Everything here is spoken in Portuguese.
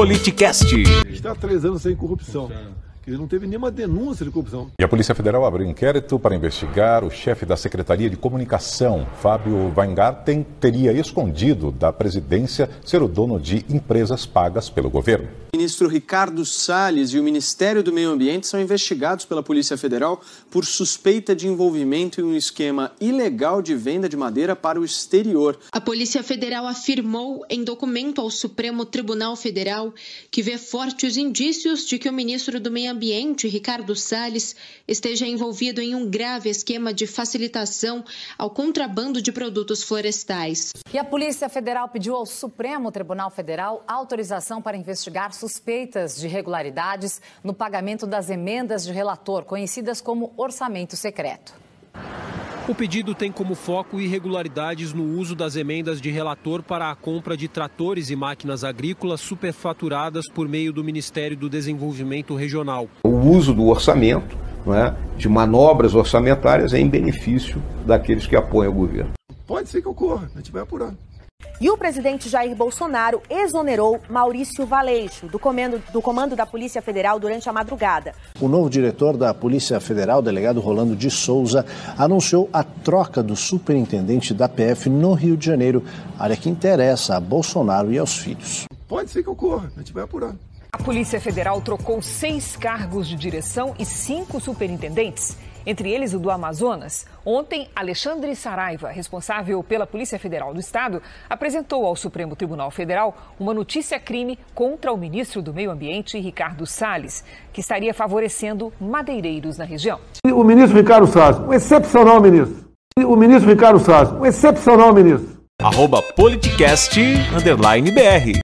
Politicast. Está há três anos sem corrupção. Dizer, não teve nenhuma denúncia de corrupção. E a Polícia Federal abriu inquérito para investigar o chefe da Secretaria de Comunicação, Fábio Weingarten, teria escondido da presidência ser o dono de empresas pagas pelo governo. O ministro Ricardo Salles e o Ministério do Meio Ambiente são investigados pela Polícia Federal por suspeita de envolvimento em um esquema ilegal de venda de madeira para o exterior. A Polícia Federal afirmou em documento ao Supremo Tribunal Federal que vê fortes indícios de que o ministro do Meio Ambiente, Ricardo Salles, esteja envolvido em um grave esquema de facilitação ao contrabando de produtos florestais. E a Polícia Federal pediu ao Supremo Tribunal Federal autorização para investigar suspeitas de irregularidades no pagamento das emendas de relator, conhecidas como orçamento secreto. O pedido tem como foco irregularidades no uso das emendas de relator para a compra de tratores e máquinas agrícolas superfaturadas por meio do Ministério do Desenvolvimento Regional. O uso do orçamento é, de manobras orçamentárias é em benefício daqueles que apoiam o governo. Pode ser que ocorra, a gente vai apurar. E o presidente Jair Bolsonaro exonerou Maurício Valeixo, do comando, do comando da Polícia Federal, durante a madrugada. O novo diretor da Polícia Federal, delegado Rolando de Souza, anunciou a troca do superintendente da PF no Rio de Janeiro, área que interessa a Bolsonaro e aos filhos. Pode ser que ocorra, a gente vai apurar. A Polícia Federal trocou seis cargos de direção e cinco superintendentes entre eles o do Amazonas. Ontem, Alexandre Saraiva, responsável pela Polícia Federal do Estado, apresentou ao Supremo Tribunal Federal uma notícia-crime contra o ministro do Meio Ambiente, Ricardo Salles, que estaria favorecendo madeireiros na região. O ministro Ricardo Salles, um excepcional ministro. O ministro Ricardo Salles, um excepcional ministro. Arroba politicast, underline BR.